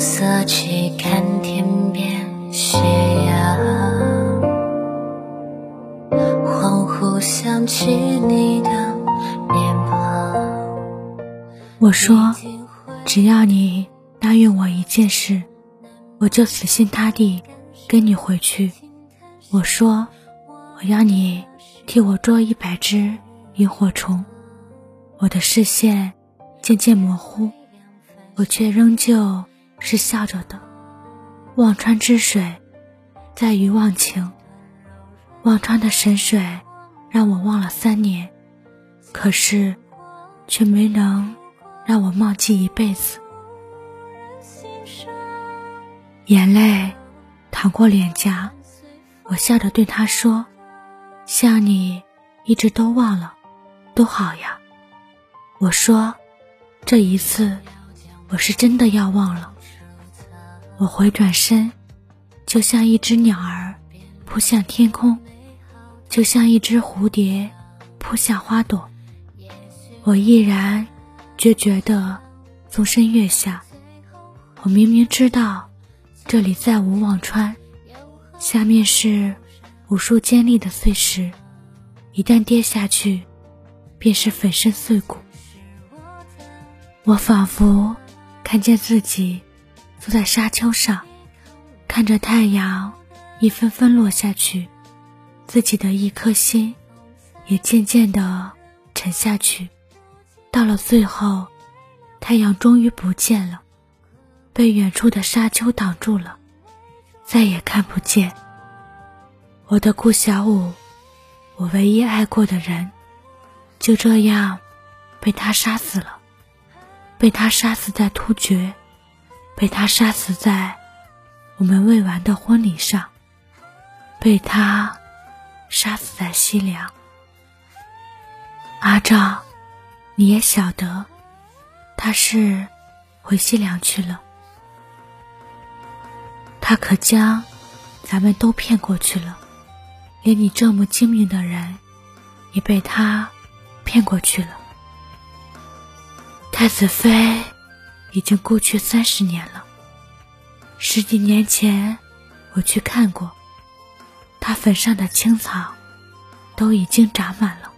色去看天边斜阳，恍惚想起你的脸庞。我说，只要你答应我一件事，我就死心塌地跟你回去。我说，我要你替我捉一百只萤火虫。我的视线渐渐模糊，我却仍旧是笑着的。忘川之水，在于忘情。忘川的神水让我忘了三年，可是却没能让我忘记一辈子。眼泪淌过脸颊，我笑着对他说：“像你一直都忘了，多好呀。”我说：“这一次，我是真的要忘了。”我回转身，就像一只鸟儿扑向天空，就像一只蝴蝶扑向花朵。我毅然决绝地纵身跃下。我明明知道这里再无忘川，下面是无数尖利的碎石，一旦跌下去，便是粉身碎骨。我仿佛看见自己坐在沙丘上，看着太阳一分分落下去，自己的一颗心也渐渐地沉下去。到了最后，太阳终于不见了，被远处的沙丘挡住了，再也看不见。我的顾小五，我唯一爱过的人，就这样被他杀死了。被他杀死在突厥，被他杀死在我们未完的婚礼上，被他杀死在西凉。阿照，你也晓得，他是回西凉去了。他可将咱们都骗过去了，连你这么精明的人，也被他骗过去了。太子妃已经过去三十年了。十几年前我去看过，他坟上的青草都已经长满了。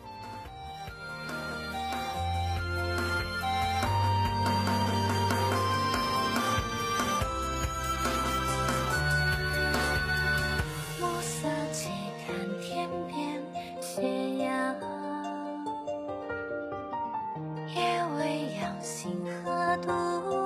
星河独